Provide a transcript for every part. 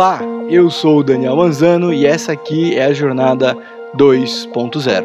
Olá, eu sou o Daniel Manzano e essa aqui é a jornada 2.0.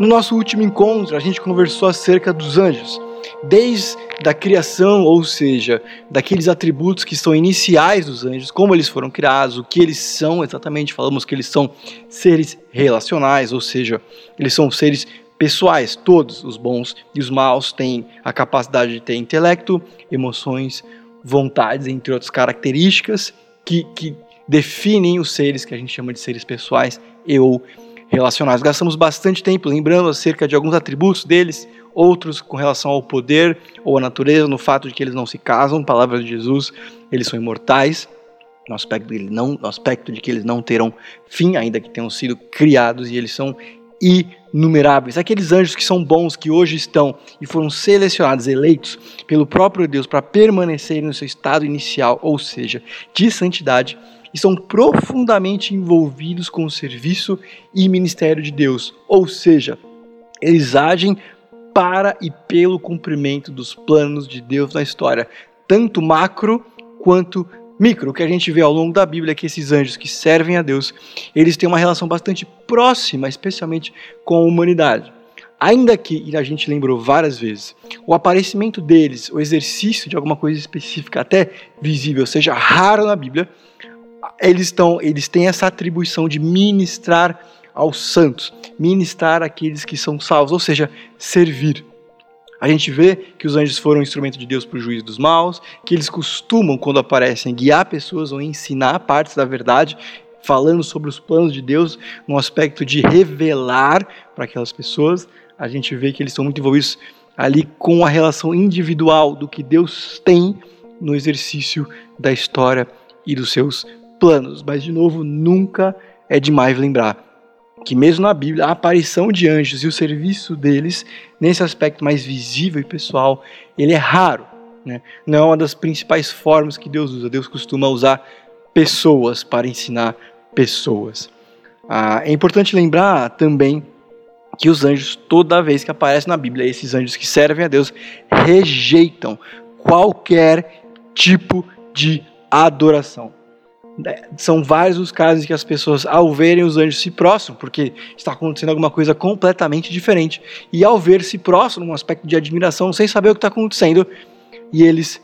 No nosso último encontro, a gente conversou acerca dos anjos, desde a criação, ou seja, daqueles atributos que são iniciais dos anjos, como eles foram criados, o que eles são exatamente. Falamos que eles são seres relacionais, ou seja, eles são seres pessoais. Todos os bons e os maus têm a capacidade de ter intelecto, emoções, vontades, entre outras características que, que definem os seres que a gente chama de seres pessoais e ou relacionais. Gastamos bastante tempo lembrando acerca de alguns atributos deles, outros com relação ao poder ou à natureza, no fato de que eles não se casam, palavra de Jesus, eles são imortais, no aspecto, não, no aspecto de que eles não terão fim, ainda que tenham sido criados, e eles são inumeráveis. Aqueles anjos que são bons, que hoje estão e foram selecionados, eleitos pelo próprio Deus para permanecerem no seu estado inicial, ou seja, de santidade, e são profundamente envolvidos com o serviço e ministério de Deus, ou seja, eles agem para e pelo cumprimento dos planos de Deus na história, tanto macro quanto micro. O que a gente vê ao longo da Bíblia é que esses anjos que servem a Deus, eles têm uma relação bastante próxima, especialmente com a humanidade. Ainda que, e a gente lembrou várias vezes, o aparecimento deles, o exercício de alguma coisa específica, até visível, seja raro na Bíblia, eles, estão, eles têm essa atribuição de ministrar aos santos, ministrar aqueles que são salvos, ou seja, servir. A gente vê que os anjos foram um instrumento de Deus para o juízo dos maus, que eles costumam, quando aparecem, guiar pessoas ou ensinar partes da verdade, falando sobre os planos de Deus, no aspecto de revelar para aquelas pessoas. A gente vê que eles estão muito envolvidos ali com a relação individual do que Deus tem no exercício da história e dos seus planos. Mas, de novo, nunca é demais lembrar que mesmo na Bíblia, a aparição de anjos e o serviço deles, nesse aspecto mais visível e pessoal, ele é raro. Né? Não é uma das principais formas que Deus usa. Deus costuma usar pessoas para ensinar pessoas. Ah, é importante lembrar também que os anjos, toda vez que aparecem na Bíblia, esses anjos que servem a Deus, rejeitam qualquer tipo de adoração. Né, são vários os casos em que as pessoas, ao verem os anjos, se prostram, porque está acontecendo alguma coisa completamente diferente. E ao ver se prostram, num aspecto de admiração, sem saber o que está acontecendo, e eles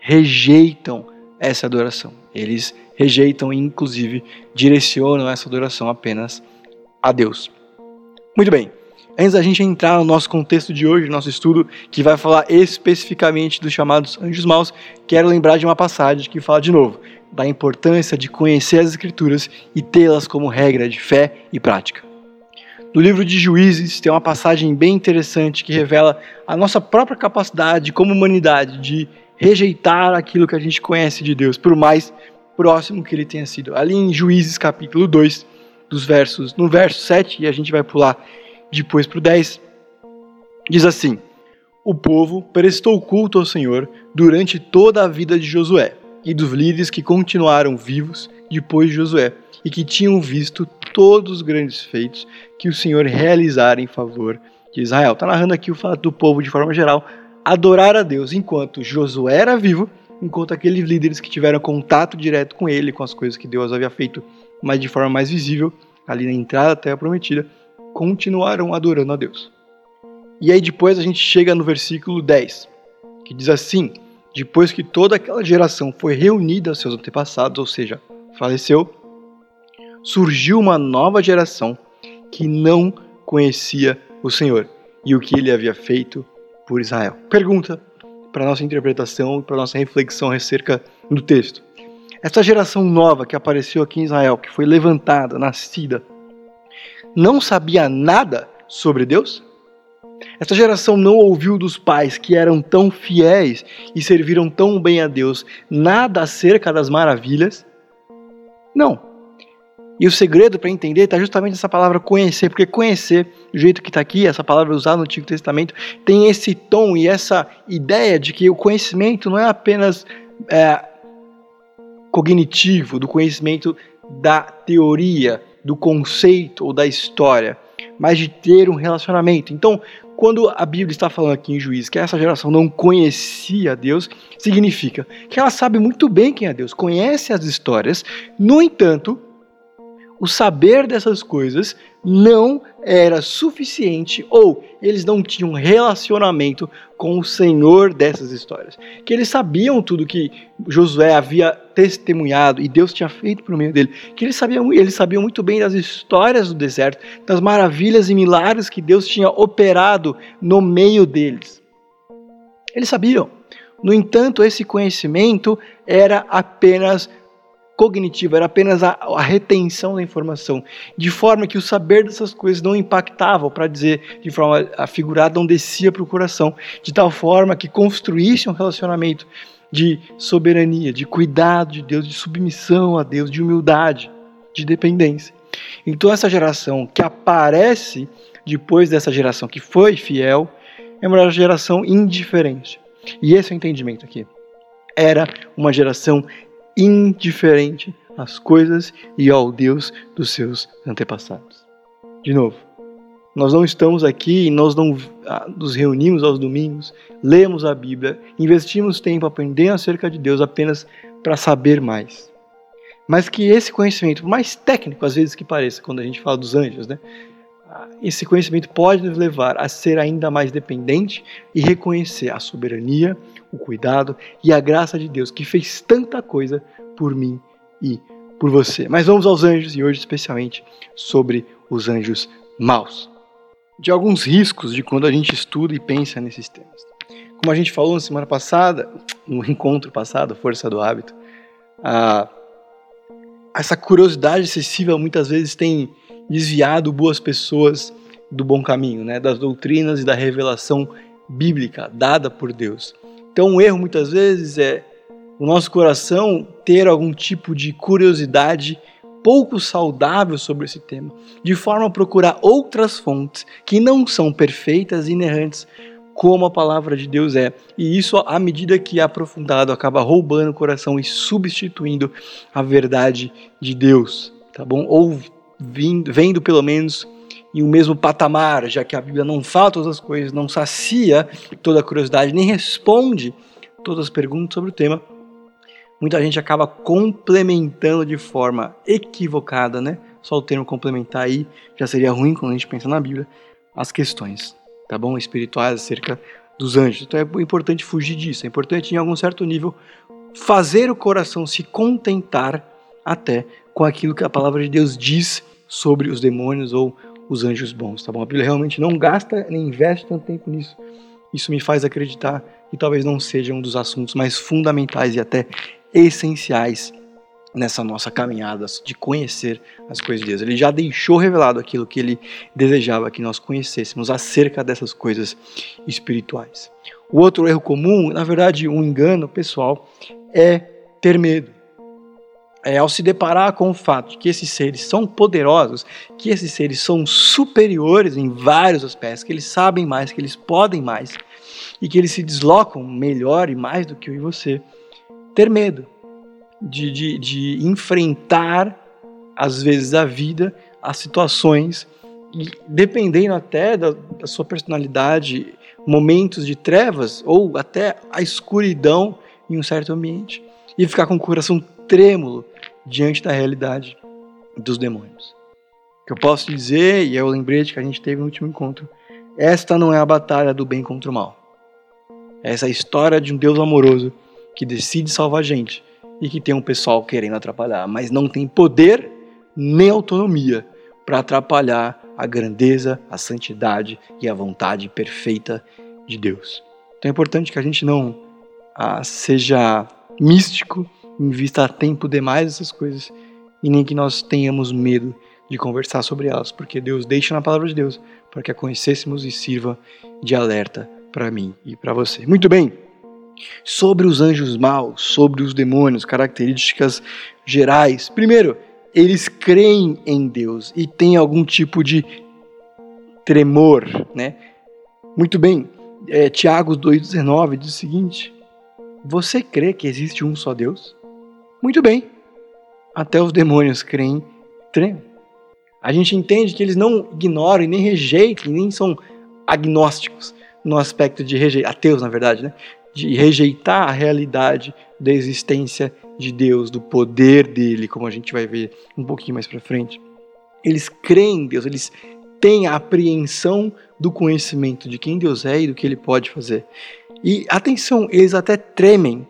rejeitam essa adoração. Eles rejeitam e, inclusive, direcionam essa adoração apenas a Deus. Muito bem. Antes da gente entrar no nosso contexto de hoje, nosso estudo, que vai falar especificamente dos chamados anjos maus, quero lembrar de uma passagem que fala de novo da importância de conhecer as Escrituras e tê-las como regra de fé e prática. No livro de Juízes tem uma passagem bem interessante que revela a nossa própria capacidade como humanidade de rejeitar aquilo que a gente conhece de Deus, por mais próximo que ele tenha sido. Ali em Juízes capítulo 2, dos versos, no verso 7, e a gente vai pular depois para o 10, diz assim: O povo prestou culto ao Senhor durante toda a vida de Josué e dos líderes que continuaram vivos depois de Josué e que tinham visto todos os grandes feitos que o Senhor realizara em favor de Israel. Está narrando aqui o fato do povo, de forma geral, adorar a Deus enquanto Josué era vivo, enquanto aqueles líderes que tiveram contato direto com ele, com as coisas que Deus havia feito, mas de forma mais visível, ali na entrada da Terra Prometida, continuaram adorando a Deus. E aí depois a gente chega no versículo 10, que diz assim: depois que toda aquela geração foi reunida aos seus antepassados, ou seja, faleceu, surgiu uma nova geração que não conhecia o Senhor e o que ele havia feito por Israel. Pergunta para nossa interpretação para nossa reflexão acerca do texto. Essa geração nova que apareceu aqui em Israel, que foi levantada, nascida, não sabia nada sobre Deus? Essa geração não ouviu dos pais que eram tão fiéis e serviram tão bem a Deus nada acerca das maravilhas? Não. E o segredo para entender está justamente essa palavra conhecer, porque conhecer, do jeito que está aqui, essa palavra usada no Antigo Testamento, tem esse tom e essa ideia de que o conhecimento não é apenas é, cognitivo, do conhecimento da teoria, do conceito ou da história mas de ter um relacionamento. Então, quando a Bíblia está falando aqui em Juízes que essa geração não conhecia Deus, significa que ela sabe muito bem quem é Deus, conhece as histórias, no entanto, o saber dessas coisas não era suficiente ou eles não tinham relacionamento com o Senhor dessas histórias. Que eles sabiam tudo que Josué havia testemunhado e Deus tinha feito por meio dele. Que eles sabiam, eles sabiam muito bem das histórias do deserto, das maravilhas e milagres que Deus tinha operado no meio deles. Eles sabiam. No entanto, esse conhecimento era apenas cognitiva, era apenas a, a, retenção da informação, de forma que o saber dessas coisas não impactava, para dizer de forma afigurada, não descia para o coração, de tal forma que construísse um relacionamento de soberania, de cuidado de Deus, de submissão a Deus, de humildade, de dependência. Então, essa geração que aparece depois dessa geração que foi fiel, é uma geração indiferente. E esse é o entendimento aqui. Era uma geração indiferente às coisas e ao Deus dos seus antepassados. De novo, nós não estamos aqui e nós não ah, nos reunimos aos domingos, lemos a Bíblia, investimos tempo aprendendo acerca de Deus apenas para saber mais. Mas que esse conhecimento, mais técnico às vezes que pareça, quando a gente fala dos anjos, né? Ah, esse conhecimento pode nos levar a ser ainda mais dependente e reconhecer a soberania, o cuidado e a graça de Deus que fez tanta coisa por mim e por você. Mas vamos aos anjos e hoje especialmente sobre os anjos maus. De alguns riscos de quando a gente estuda e pensa nesses temas. Como a gente falou na semana passada, no encontro passado, Força do Hábito, a, essa curiosidade excessiva muitas vezes tem desviado boas pessoas do bom caminho, né, das doutrinas e da revelação bíblica dada por Deus. Então, um erro muitas vezes é o nosso coração ter algum tipo de curiosidade pouco saudável sobre esse tema, de forma a procurar outras fontes que não são perfeitas e inerrantes como a palavra de Deus é. E isso, à medida que é aprofundado, acaba roubando o coração e substituindo a verdade de Deus, tá bom? Ou vindo, vendo pelo menos em um mesmo patamar, já que a Bíblia não fala todas as coisas, não sacia toda a curiosidade, nem responde todas as perguntas sobre o tema, muita gente acaba complementando de forma equivocada, né? Só o termo complementar aí já seria ruim quando a gente pensa na Bíblia, as questões, tá bom? Espirituais acerca dos anjos. Então é importante fugir disso, é importante em algum certo nível fazer o coração se contentar até com aquilo que a palavra de Deus diz sobre os demônios ou os anjos bons, tá bom? A Bíblia realmente não gasta nem investe tanto tempo nisso. Isso me faz acreditar que talvez não seja um dos assuntos mais fundamentais e até essenciais nessa nossa caminhada de conhecer as coisas de Deus. Ele já deixou revelado aquilo que ele desejava que nós conhecêssemos acerca dessas coisas espirituais. O outro erro comum, na verdade, um engano pessoal, é ter medo é, ao se deparar com o fato de que esses seres são poderosos, que esses seres são superiores em vários aspectos, que eles sabem mais, que eles podem mais e que eles se deslocam melhor e mais do que eu e você, ter medo de, de, de enfrentar, às vezes, a vida, as situações, e dependendo até da, da sua personalidade, momentos de trevas ou até a escuridão em um certo ambiente, e ficar com o coração trêmulo diante da realidade dos demônios. O que eu posso dizer, e é o lembrete que a gente teve no último encontro, esta não é a batalha do bem contra o mal. Essa é a história de um Deus amoroso que decide salvar a gente e que tem um pessoal querendo atrapalhar, mas não tem poder nem autonomia para atrapalhar a grandeza, a santidade e a vontade perfeita de Deus. Então é importante que a gente não ah, seja místico invista tempo demais nessas coisas e nem que nós tenhamos medo de conversar sobre elas, porque Deus deixa na palavra de Deus para que a conhecêssemos e sirva de alerta para mim e para você. Muito bem. Sobre os anjos maus, sobre os demônios, características gerais. Primeiro, eles creem em Deus e têm algum tipo de tremor, né? Muito bem. É, Tiago 2,19 diz o seguinte: Você crê que existe um só Deus? Muito bem. Até os demônios creem, tremem. A gente entende que eles não ignoram e nem rejeitam, nem são agnósticos no aspecto de rejeitar, ateus na verdade, né? De rejeitar a realidade da existência de Deus, do poder dele, como a gente vai ver um pouquinho mais para frente. Eles creem em Deus, eles têm a apreensão do conhecimento de quem Deus é e do que ele pode fazer. E atenção, eles até tremem,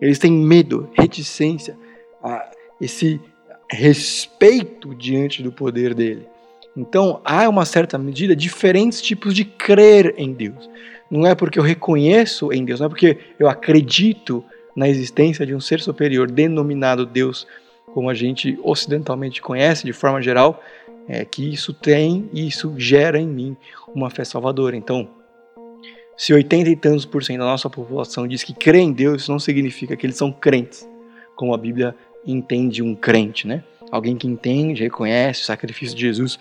eles têm medo, reticência, esse respeito diante do poder dele. Então, há uma certa medida diferentes tipos de crer em Deus. Não é porque eu reconheço em Deus, não é porque eu acredito na existência de um ser superior denominado Deus, como a gente ocidentalmente conhece de forma geral, é que isso tem e isso gera em mim uma fé salvadora. Então, se 80 e tantos por cento da nossa população diz que crê em Deus, isso não significa que eles são crentes, como a Bíblia entende um crente, né? Alguém que entende, reconhece o sacrifício de Jesus,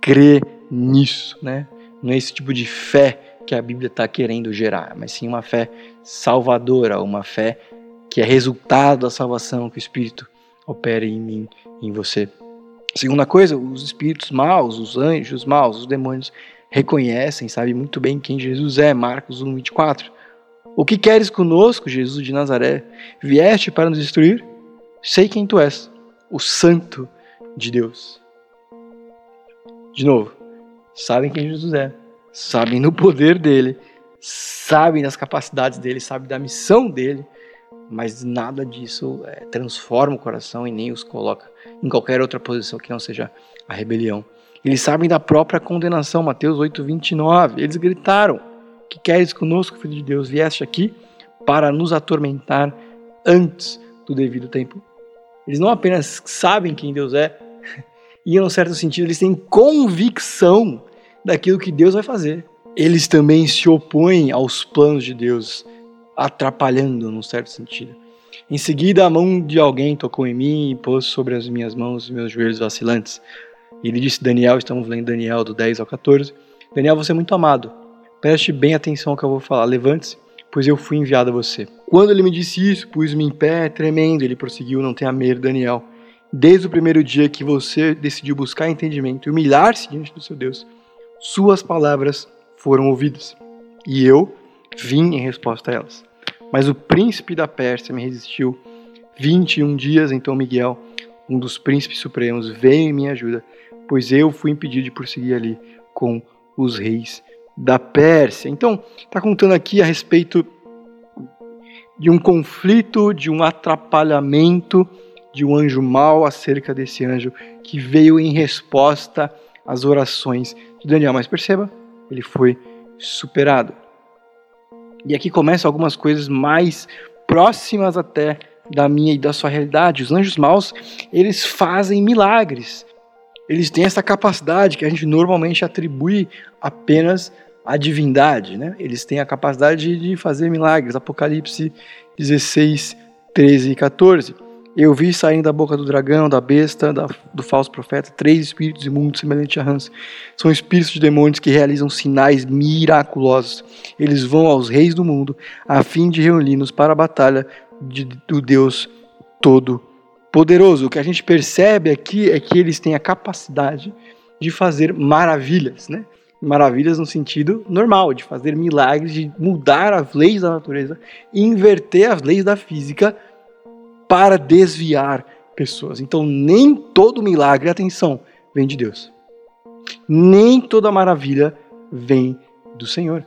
crê nisso, né? Não é esse tipo de fé que a Bíblia está querendo gerar, mas sim uma fé salvadora, uma fé que é resultado da salvação que o Espírito opera em mim, em você. Segunda coisa, os espíritos maus, os anjos maus, os demônios reconhecem, sabem muito bem quem Jesus é, Marcos 1, 24. O que queres conosco, Jesus de Nazaré? Vieste para nos destruir? Sei quem tu és, o Santo de Deus. De novo, sabem quem Jesus é, sabem do poder dele, sabem das capacidades dele, sabem da missão dele, mas nada disso é, transforma o coração e nem os coloca em qualquer outra posição que não seja a rebelião. Eles sabem da própria condenação, Mateus 8, 29. Eles gritaram: Que queres conosco, filho de Deus? Vieste aqui para nos atormentar antes do devido tempo. Eles não apenas sabem quem Deus é, e em um certo sentido eles têm convicção daquilo que Deus vai fazer. Eles também se opõem aos planos de Deus, atrapalhando num certo sentido. Em seguida, a mão de alguém tocou em mim e pôs sobre as minhas mãos os meus joelhos vacilantes. E ele disse: Daniel, estamos lendo Daniel do 10 ao 14. Daniel, você é muito amado. Preste bem atenção ao que eu vou falar. Levante-se, pois eu fui enviado a você. Quando ele me disse isso, pus-me em pé, tremendo. Ele prosseguiu: Não tenha medo, Daniel. Desde o primeiro dia que você decidiu buscar entendimento e humilhar-se diante do seu Deus, suas palavras foram ouvidas. E eu vim em resposta a elas. Mas o príncipe da Pérsia me resistiu 21 dias, então Miguel, um dos príncipes supremos, veio em minha ajuda, pois eu fui impedido de prosseguir ali com os reis da Pérsia. Então, está contando aqui a respeito de um conflito, de um atrapalhamento de um anjo mau acerca desse anjo que veio em resposta às orações de Daniel. Mas perceba, ele foi superado. E aqui começam algumas coisas mais próximas até da minha e da sua realidade. Os anjos maus, eles fazem milagres. Eles têm essa capacidade que a gente normalmente atribui apenas à divindade, né? Eles têm a capacidade de fazer milagres. Apocalipse 16, 13 e 14. Eu vi saindo da boca do dragão, da besta, da, do falso profeta, três espíritos imundos semelhantes a rãs. São espíritos de demônios que realizam sinais miraculosos. Eles vão aos reis do mundo a fim de reuni-los para a batalha de, do Deus Todo-Poderoso. O que a gente percebe aqui é que eles têm a capacidade de fazer maravilhas, né? Maravilhas no sentido normal, de fazer milagres, de mudar as leis da natureza, inverter as leis da física para desviar pessoas. Então, nem todo milagre, atenção, vem de Deus. Nem toda maravilha vem do Senhor.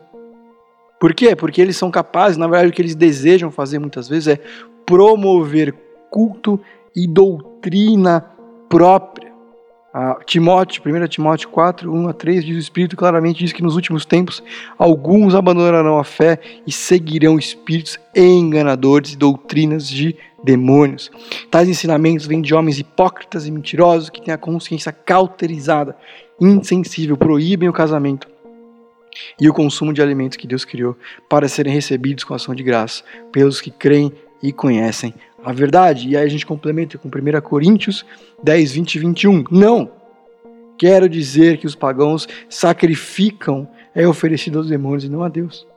Por quê? Porque eles são capazes, na verdade, o que eles desejam fazer muitas vezes é promover culto e doutrina própria. Timóteo, 1 Timóteo 4, 1 a 3, diz o Espírito claramente diz que nos últimos tempos alguns abandonarão a fé e seguirão espíritos enganadores e doutrinas de demônios. Tais ensinamentos vêm de homens hipócritas e mentirosos que têm a consciência cauterizada, insensível, proíbem o casamento e o consumo de alimentos que Deus criou para serem recebidos com ação de graça pelos que creem e conhecem a verdade. E aí a gente complementa com 1 Coríntios 10, 20 e 21. Não! Quero dizer que os pagãos sacrificam é oferecido aos demônios e não a Deus.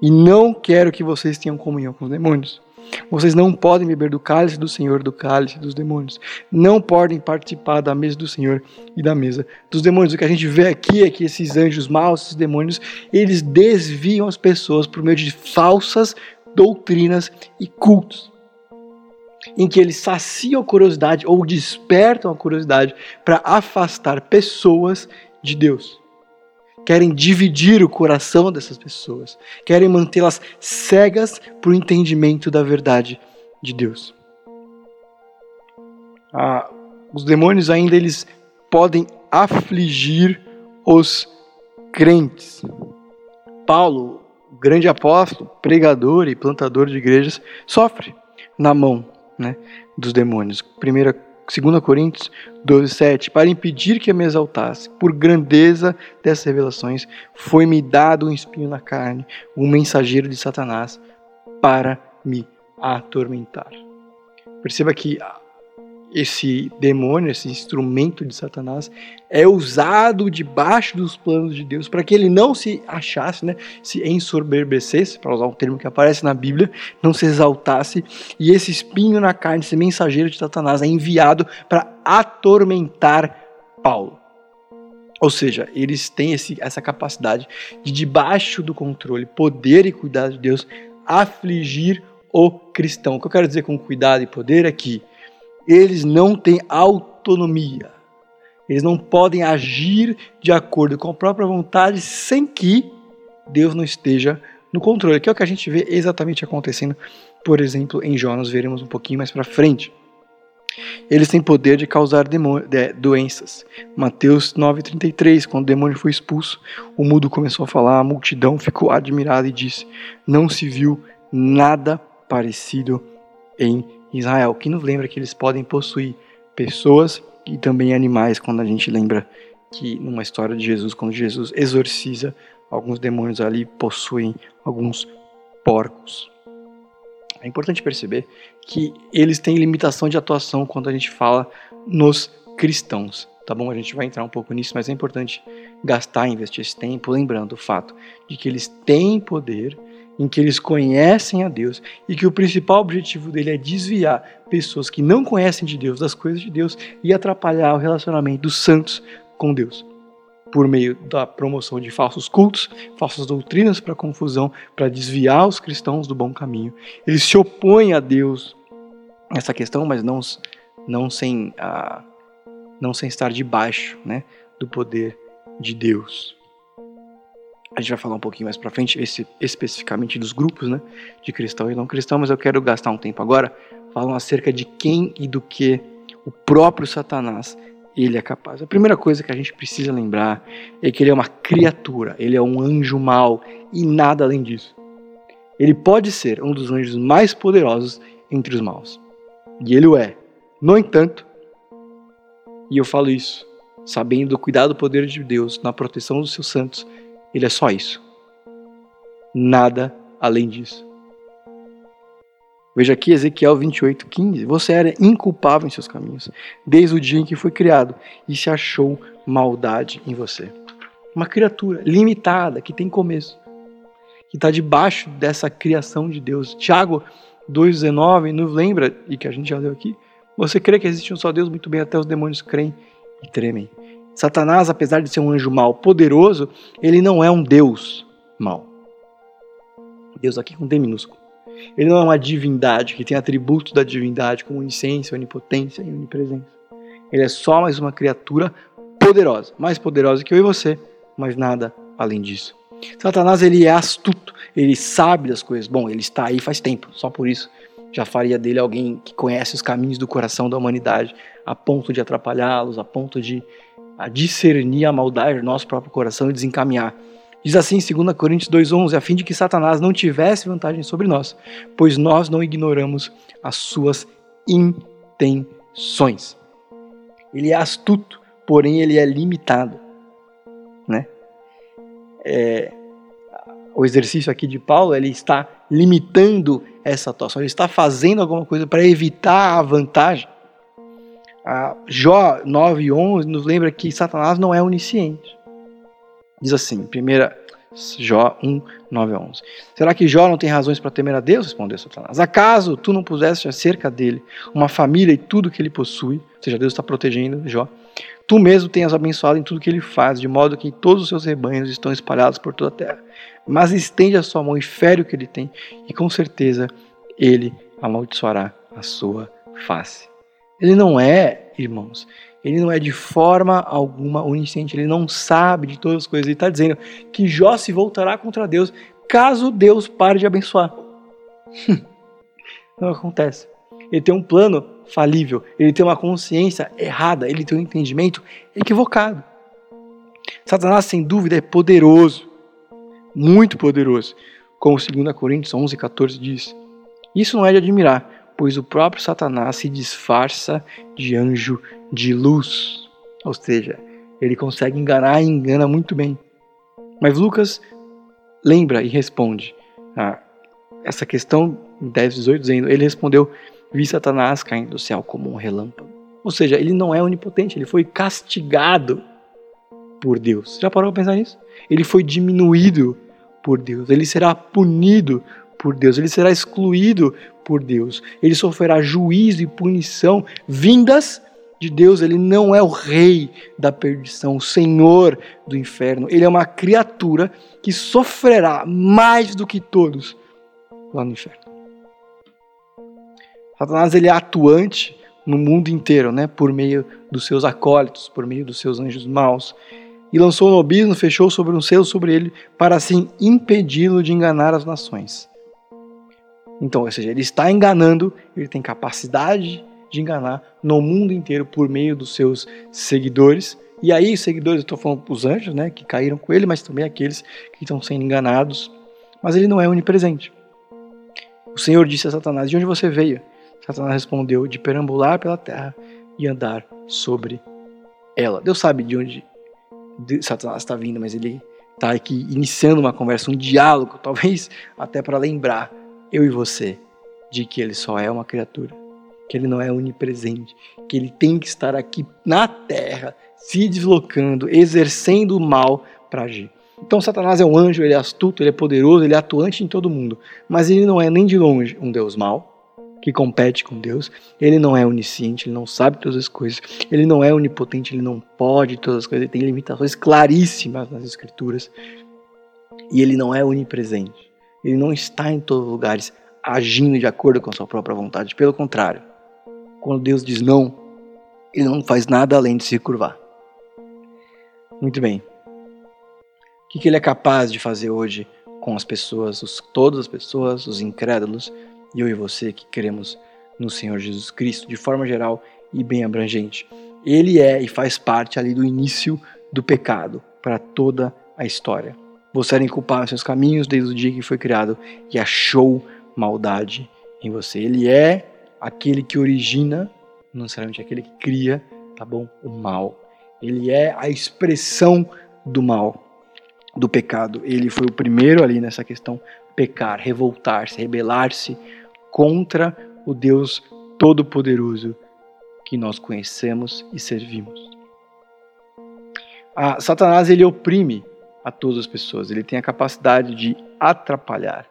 E não quero que vocês tenham comunhão com os demônios. Vocês não podem beber do cálice do Senhor, do cálice dos demônios. Não podem participar da mesa do Senhor e da mesa dos demônios. O que a gente vê aqui é que esses anjos maus, esses demônios, eles desviam as pessoas por meio de falsas doutrinas e cultos em que eles saciam a curiosidade ou despertam a curiosidade para afastar pessoas de Deus. Querem dividir o coração dessas pessoas, querem mantê-las cegas para o entendimento da verdade de Deus. Ah, os demônios ainda eles podem afligir os crentes. Paulo, grande apóstolo, pregador e plantador de igrejas, sofre na mão né, dos demônios. Primeira, 2 Coríntios 12, 7. Para impedir que eu me exaltasse, por grandeza dessas revelações, foi-me dado um espinho na carne, um mensageiro de Satanás, para me atormentar. Perceba que esse demônio, esse instrumento de Satanás, é usado debaixo dos planos de Deus para que ele não se achasse, né, se ensoberbecesse, para usar um termo que aparece na Bíblia, não se exaltasse, e esse espinho na carne, esse mensageiro de Satanás, é enviado para atormentar Paulo. Ou seja, eles têm esse, essa capacidade de, debaixo do controle, poder e cuidado de Deus, afligir o cristão. O que eu quero dizer com cuidado e poder é que eles não têm autonomia. Eles não podem agir de acordo com a própria vontade sem que Deus não esteja no controle, que é o que a gente vê exatamente acontecendo, por exemplo, em Jonas, veremos um pouquinho mais para frente. Eles têm poder de causar doenças. Mateus 9,33, quando o demônio foi expulso, o mudo começou a falar, a multidão ficou admirada e disse: Não se viu nada parecido em Israel, que nos lembra que eles podem possuir pessoas e também animais, quando a gente lembra que numa história de Jesus, quando Jesus exorciza alguns demônios ali, possuem alguns porcos. É importante perceber que eles têm limitação de atuação quando a gente fala nos cristãos, tá bom? A gente vai entrar um pouco nisso, mas é importante gastar, investir esse tempo, lembrando o fato de que eles têm poder em que eles conhecem a Deus e que o principal objetivo dele é desviar pessoas que não conhecem de Deus das coisas de Deus e atrapalhar o relacionamento dos santos com Deus por meio da promoção de falsos cultos, falsas doutrinas para confusão, para desviar os cristãos do bom caminho. Eles se opõem a Deus nessa questão, mas não, não sem a, não sem estar debaixo, né, do poder de Deus. A gente vai falar um pouquinho mais para frente, esse, especificamente dos grupos, né, de cristão e não cristão, mas eu quero gastar um tempo agora falando acerca de quem e do que o próprio Satanás ele é capaz. A primeira coisa que a gente precisa lembrar é que ele é uma criatura, ele é um anjo mau e nada além disso. Ele pode ser um dos anjos mais poderosos entre os maus. E ele o é. No entanto, e eu falo isso sabendo do cuidado do poder de Deus na proteção dos seus santos, ele é só isso. Nada além disso. Veja aqui Ezequiel 28, 15. Você era inculpável em seus caminhos, desde o dia em que foi criado, e se achou maldade em você. Uma criatura limitada, que tem começo, que está debaixo dessa criação de Deus. Tiago 2,19 nos lembra, e que a gente já leu aqui, você crê que existe um só Deus, muito bem, até os demônios creem e tremem. Satanás, apesar de ser um anjo mau poderoso, ele não é um Deus mau. Deus aqui com D minúsculo. Ele não é uma divindade que tem atributos da divindade, como onisciência, onipotência e onipresença. Ele é só mais uma criatura poderosa, mais poderosa que eu e você, mas nada além disso. Satanás ele é astuto, ele sabe das coisas. Bom, ele está aí faz tempo, só por isso já faria dele alguém que conhece os caminhos do coração da humanidade, a ponto de atrapalhá-los, a ponto de a discernir a maldade do nosso próprio coração e desencaminhar. Diz assim em 2 Coríntios 2,11: a fim de que Satanás não tivesse vantagem sobre nós, pois nós não ignoramos as suas intenções. Ele é astuto, porém ele é limitado. Né? É, o exercício aqui de Paulo, ele está limitando essa atuação, ele está fazendo alguma coisa para evitar a vantagem. A Jó 9:11 nos lembra que Satanás não é onisciente. Diz assim, primeira, Jó 1, 9 a 11. Será que Jó não tem razões para temer a Deus? Respondeu Satanás. Acaso tu não puseste acerca dele uma família e tudo que ele possui? Ou seja, Deus está protegendo Jó. Tu mesmo tenhas abençoado em tudo que ele faz, de modo que todos os seus rebanhos estão espalhados por toda a terra. Mas estende a sua mão e fere o que ele tem, e com certeza ele amaldiçoará a sua face. Ele não é, irmãos, ele não é de forma alguma onisciente, ele não sabe de todas as coisas. Ele está dizendo que Jó se voltará contra Deus caso Deus pare de abençoar. não acontece. Ele tem um plano falível, ele tem uma consciência errada, ele tem um entendimento equivocado. Satanás, sem dúvida, é poderoso, muito poderoso, como 2 Coríntios 11, 14 diz. Isso não é de admirar, pois o próprio Satanás se disfarça de anjo de luz. Ou seja, ele consegue enganar e engana muito bem. Mas Lucas lembra e responde a essa questão em 10, 18, dizendo: Ele respondeu: Vi Satanás caindo do céu como um relâmpago. Ou seja, ele não é onipotente, ele foi castigado por Deus. Já parou para pensar nisso? Ele foi diminuído por Deus, ele será punido por Deus, ele será excluído por Deus, ele sofrerá juízo e punição vindas de Deus, ele não é o rei da perdição, o senhor do inferno. Ele é uma criatura que sofrerá mais do que todos lá no inferno. Satanás ele é atuante no mundo inteiro, né, por meio dos seus acólitos, por meio dos seus anjos maus. E lançou no abismo, fechou sobre um selo sobre ele, para assim impedi-lo de enganar as nações. Então, ou seja, ele está enganando, ele tem capacidade de enganar no mundo inteiro por meio dos seus seguidores. E aí, os seguidores, eu estou falando os anjos, né, que caíram com ele, mas também aqueles que estão sendo enganados. Mas ele não é onipresente. O Senhor disse a Satanás: De onde você veio? Satanás respondeu: De perambular pela terra e andar sobre ela. Deus sabe de onde Satanás está vindo, mas ele está aqui iniciando uma conversa, um diálogo, talvez até para lembrar eu e você de que ele só é uma criatura que ele não é onipresente, que ele tem que estar aqui na terra, se deslocando, exercendo o mal para agir. Então Satanás é um anjo, ele é astuto, ele é poderoso, ele é atuante em todo mundo, mas ele não é nem de longe um Deus mau, que compete com Deus. Ele não é onisciente, ele não sabe todas as coisas. Ele não é onipotente, ele não pode todas as coisas. Ele tem limitações claríssimas nas escrituras. E ele não é onipresente. Ele não está em todos os lugares agindo de acordo com a sua própria vontade. Pelo contrário, quando Deus diz não, ele não faz nada além de se curvar. Muito bem. O que, ele é capaz de fazer hoje com as pessoas, os, todas as pessoas, os incrédulos, e eu e você que queremos no Senhor Jesus Cristo, de forma geral e bem abrangente? Ele é e faz parte ali do início do pecado para toda a história. Você era inculpado nos seus caminhos desde o dia que foi criado e achou maldade em você. Ele é aquele que origina, não necessariamente aquele que cria, tá bom? O mal. Ele é a expressão do mal, do pecado. Ele foi o primeiro ali nessa questão pecar, revoltar-se, rebelar-se contra o Deus todo-poderoso que nós conhecemos e servimos. A Satanás ele oprime a todas as pessoas. Ele tem a capacidade de atrapalhar.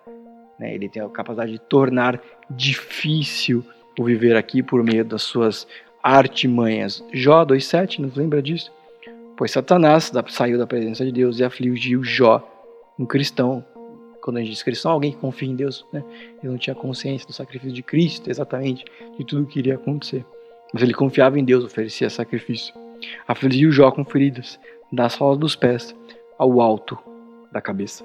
Né? Ele tem a capacidade de tornar difícil o viver aqui por meio das suas artimanhas. Jó 2,7 nos lembra disso? Pois Satanás saiu da presença de Deus e afligiu Jó, um cristão. Quando a gente diz cristão, alguém que confia em Deus, né? ele não tinha consciência do sacrifício de Cristo, exatamente, de tudo que iria acontecer. Mas ele confiava em Deus, oferecia sacrifício. Afligiu Jó com feridas, das solas dos pés ao alto da cabeça.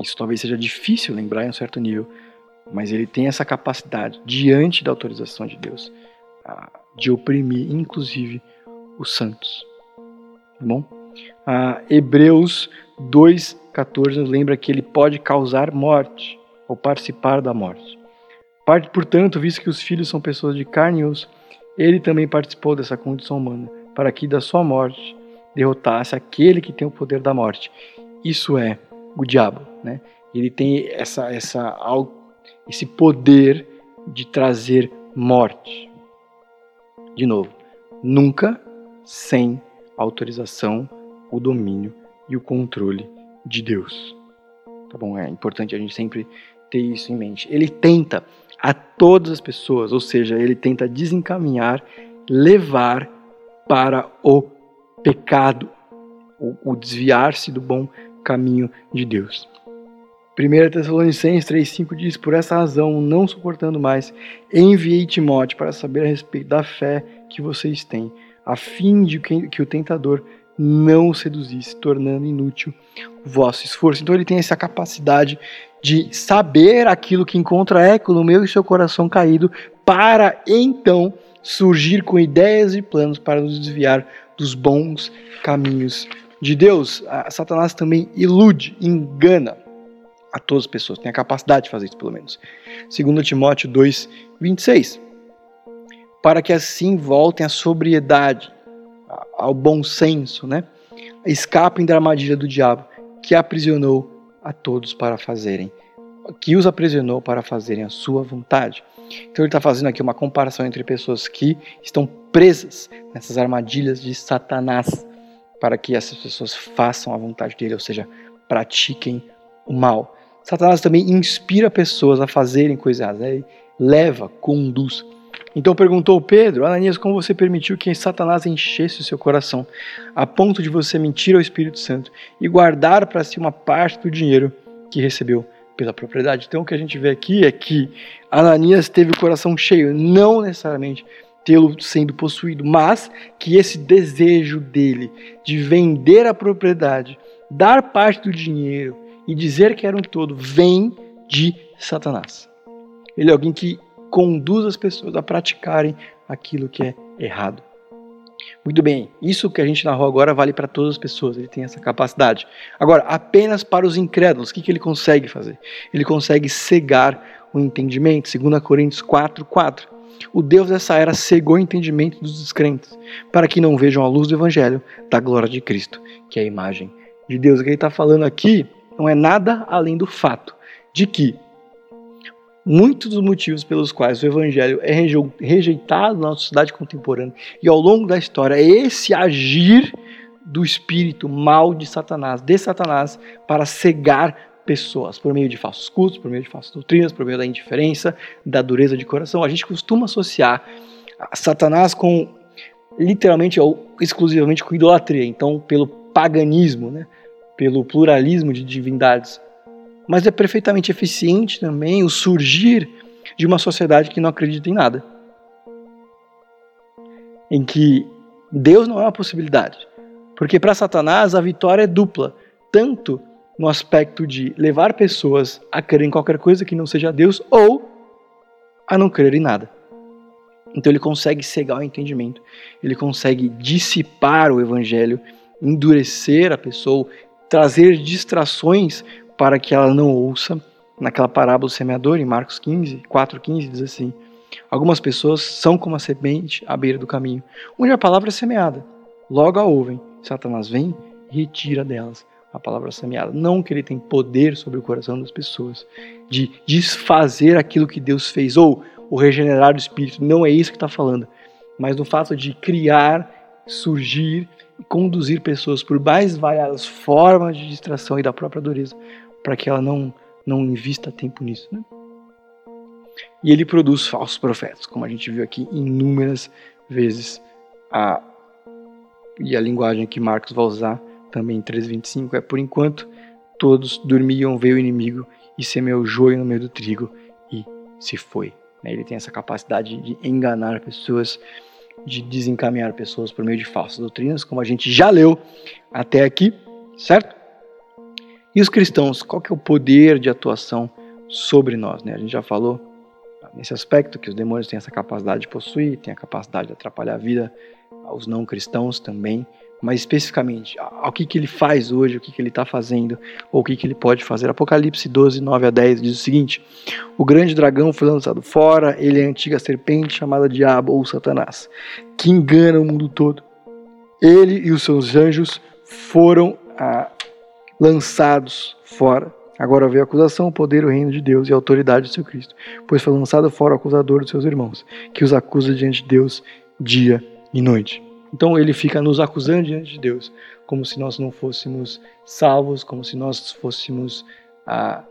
Isso talvez seja difícil lembrar em um certo nível, mas ele tem essa capacidade, diante da autorização de Deus, de oprimir, inclusive, os santos. Tá bom? Ah, Hebreus 2,14 nos lembra que ele pode causar morte, ou participar da morte. Parte, portanto, visto que os filhos são pessoas de carne e osso, ele também participou dessa condição humana, para que da sua morte derrotasse aquele que tem o poder da morte. Isso é o diabo, né? Ele tem essa essa esse poder de trazer morte. De novo, nunca sem autorização, o domínio e o controle de Deus. Tá bom? É importante a gente sempre ter isso em mente. Ele tenta a todas as pessoas, ou seja, ele tenta desencaminhar, levar para o pecado, o, o desviar-se do bom caminho de Deus. 1 Tessalonicenses 3,5 diz: Por essa razão, não suportando mais, enviei Timóteo para saber a respeito da fé que vocês têm, a fim de que, o tentador não o seduzisse, tornando inútil o vosso esforço. Então ele tem essa capacidade de saber aquilo que encontra eco no meu e seu coração caído, para então surgir com ideias e planos para nos desviar dos bons caminhos de Deus. A Satanás também ilude, engana a todas as pessoas, tem a capacidade de fazer isso pelo menos. Segundo Timóteo 2, 26. Para que assim voltem à sobriedade, ao bom senso, né? Escapem da armadilha do diabo, que aprisionou a todos para fazerem, que os aprisionou para fazerem a sua vontade. Então ele está fazendo aqui uma comparação entre pessoas que estão presas nessas armadilhas de Satanás, para que essas pessoas façam a vontade dele, ou seja, pratiquem o mal. Satanás também inspira pessoas a fazerem coisas né? leva, conduz. Então perguntou Pedro, Ananias, como você permitiu que Satanás enchesse o seu coração, a ponto de você mentir ao Espírito Santo e guardar para si uma parte do dinheiro que recebeu pela propriedade? Então o que a gente vê aqui é que Ananias teve o coração cheio, não necessariamente tê-lo sendo possuído, mas que esse desejo dele de vender a propriedade, dar parte do dinheiro, e dizer que era um todo vem de Satanás. Ele é alguém que conduz as pessoas a praticarem aquilo que é errado. Muito bem, isso que a gente narrou agora vale para todas as pessoas, ele tem essa capacidade. Agora, apenas para os incrédulos, o que, que ele consegue fazer? Ele consegue cegar o entendimento, 2 Coríntios 4, 4. O Deus dessa era cegou o entendimento dos descrentes, para que não vejam a luz do Evangelho da glória de Cristo, que é a imagem de Deus. O que ele está falando aqui não é nada além do fato de que muitos dos motivos pelos quais o evangelho é rejeitado na nossa sociedade contemporânea e ao longo da história é esse agir do espírito mal de Satanás, de Satanás, para cegar pessoas por meio de falsos cultos, por meio de falsas doutrinas, por meio da indiferença, da dureza de coração. A gente costuma associar Satanás com literalmente ou exclusivamente com idolatria, então pelo paganismo, né? pelo pluralismo de divindades, mas é perfeitamente eficiente também o surgir de uma sociedade que não acredita em nada. Em que Deus não é uma possibilidade. Porque para Satanás a vitória é dupla, tanto no aspecto de levar pessoas a crer em qualquer coisa que não seja Deus ou a não crer em nada. Então ele consegue cegar o entendimento, ele consegue dissipar o evangelho, endurecer a pessoa, trazer distrações para que ela não ouça. Naquela parábola do semeador, em Marcos 15, 4,15, diz assim: Algumas pessoas são como a semente à beira do caminho, onde a palavra é semeada. Logo a ouvem, Satanás vem e retira delas a palavra semeada. Não que ele tem poder sobre o coração das pessoas, de desfazer aquilo que Deus fez, ou o regenerar do espírito, não é isso que está falando, mas no fato de criar, surgir e conduzir pessoas por mais variadas formas de distração e da própria dureza, para que ela não, não invista tempo nisso. Né? E ele produz falsos profetas, como a gente viu aqui inúmeras vezes. A, e a linguagem que Marcos vai usar também em 3,25 é: por enquanto todos dormiam, veio o inimigo e semeou joio no meio do trigo e se foi. Né? Ele tem essa capacidade de enganar pessoas de desencaminhar pessoas por meio de falsas doutrinas, como a gente já leu até aqui, certo? E os cristãos, qual que é o poder de atuação sobre nós? Né? A gente já falou nesse aspecto que os demônios têm essa capacidade de possuir, têm a capacidade de atrapalhar a vida aos não cristãos também mas especificamente ao que, que ele faz hoje, o que, que ele está fazendo, ou o que, que ele pode fazer. Apocalipse 12, 9 a 10 diz o seguinte: O grande dragão foi lançado fora, ele é a antiga serpente chamada Diabo ou Satanás, que engana o mundo todo. Ele e os seus anjos foram ah, lançados fora. Agora veio a acusação, o poder, o reino de Deus e a autoridade do seu Cristo, pois foi lançado fora o acusador dos seus irmãos, que os acusa diante de Deus dia e noite. Então ele fica nos acusando diante de Deus, como se nós não fôssemos salvos, como se nós fôssemos ah,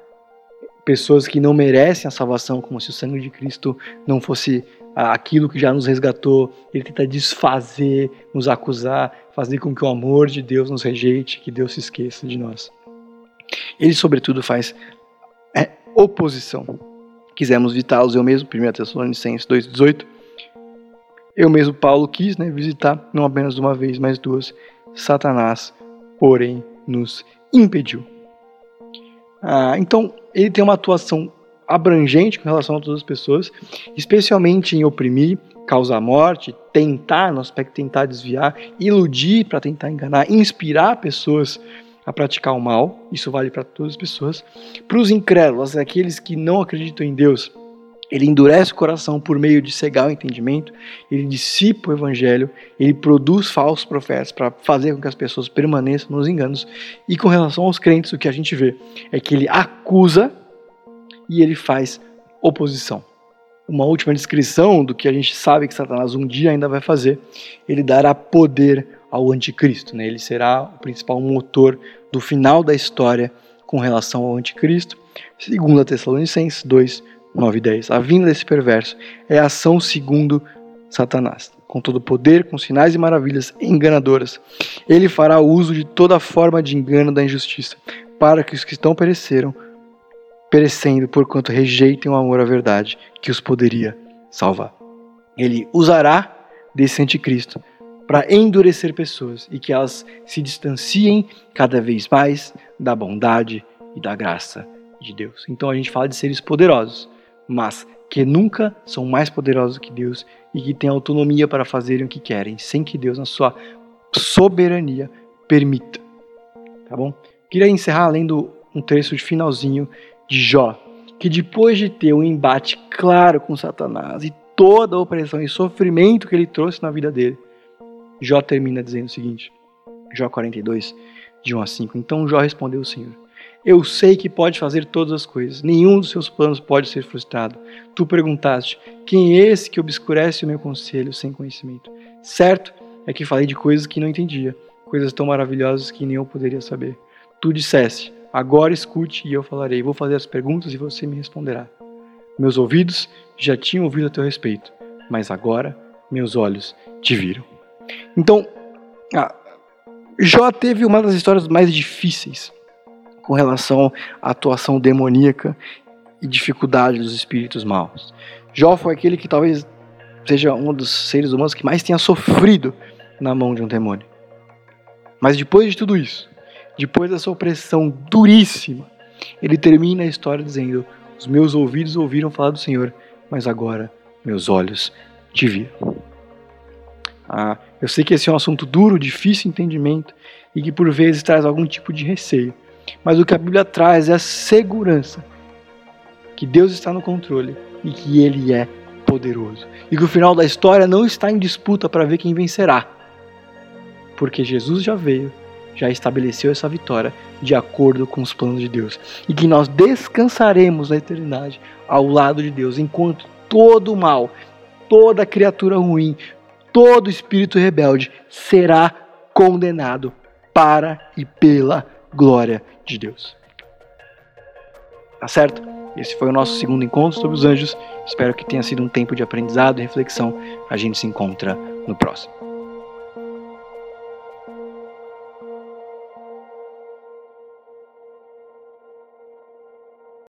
pessoas que não merecem a salvação, como se o sangue de Cristo não fosse ah, aquilo que já nos resgatou. Ele tenta desfazer, nos acusar, fazer com que o amor de Deus nos rejeite, que Deus se esqueça de nós. Ele, sobretudo, faz é, oposição. Quisemos visitá-los eu mesmo, 1 Tessalonicenses 2,18. Eu mesmo, Paulo, quis né, visitar, não apenas uma vez, mas duas. Satanás, porém, nos impediu. Ah, então, ele tem uma atuação abrangente com relação a todas as pessoas, especialmente em oprimir, causar morte, tentar, no aspecto tentar desviar, iludir para tentar enganar, inspirar pessoas a praticar o mal, isso vale para todas as pessoas. Para os incrédulos, aqueles que não acreditam em Deus, ele endurece o coração por meio de cegar o entendimento, ele dissipa o evangelho, ele produz falsos profetas para fazer com que as pessoas permaneçam nos enganos. E com relação aos crentes, o que a gente vê é que ele acusa e ele faz oposição. Uma última descrição do que a gente sabe que Satanás um dia ainda vai fazer, ele dará poder ao anticristo. Né? Ele será o principal motor do final da história com relação ao anticristo. Segundo a Tessalonicenses 2, 9 e 10. A vinda desse perverso é a ação segundo Satanás, com todo poder, com sinais e maravilhas enganadoras. Ele fará uso de toda forma de engano da injustiça, para que os que estão pereceram, perecendo porquanto rejeitem o amor à verdade que os poderia salvar. Ele usará desse anticristo para endurecer pessoas e que elas se distanciem cada vez mais da bondade e da graça de Deus. Então a gente fala de seres poderosos, mas que nunca são mais poderosos que Deus e que têm autonomia para fazerem o que querem, sem que Deus, na sua soberania, permita. Tá bom? Queria encerrar lendo um trecho de finalzinho de Jó, que depois de ter um embate claro com Satanás e toda a opressão e sofrimento que ele trouxe na vida dele, Jó termina dizendo o seguinte: Jó 42, de 1 a 5. Então Jó respondeu ao Senhor: eu sei que pode fazer todas as coisas, nenhum dos seus planos pode ser frustrado. Tu perguntaste: quem é esse que obscurece o meu conselho sem conhecimento? Certo é que falei de coisas que não entendia, coisas tão maravilhosas que nem eu poderia saber. Tu disseste: agora escute e eu falarei. Vou fazer as perguntas e você me responderá. Meus ouvidos já tinham ouvido a teu respeito, mas agora meus olhos te viram. Então, ah, Jó teve uma das histórias mais difíceis com relação à atuação demoníaca e dificuldade dos espíritos maus. Jó foi aquele que talvez seja um dos seres humanos que mais tenha sofrido na mão de um demônio. Mas depois de tudo isso, depois dessa opressão duríssima, ele termina a história dizendo: Os meus ouvidos ouviram falar do Senhor, mas agora meus olhos te viram. Ah, eu sei que esse é um assunto duro, difícil de entendimento e que por vezes traz algum tipo de receio. Mas o que a Bíblia traz é a segurança que Deus está no controle e que Ele é poderoso. E que o final da história não está em disputa para ver quem vencerá. Porque Jesus já veio, já estabeleceu essa vitória de acordo com os planos de Deus. E que nós descansaremos na eternidade ao lado de Deus, enquanto todo o mal, toda criatura ruim, todo espírito rebelde será condenado para e pela glória de Deus. Tá certo? Esse foi o nosso segundo encontro sobre os anjos. Espero que tenha sido um tempo de aprendizado e reflexão. A gente se encontra no próximo.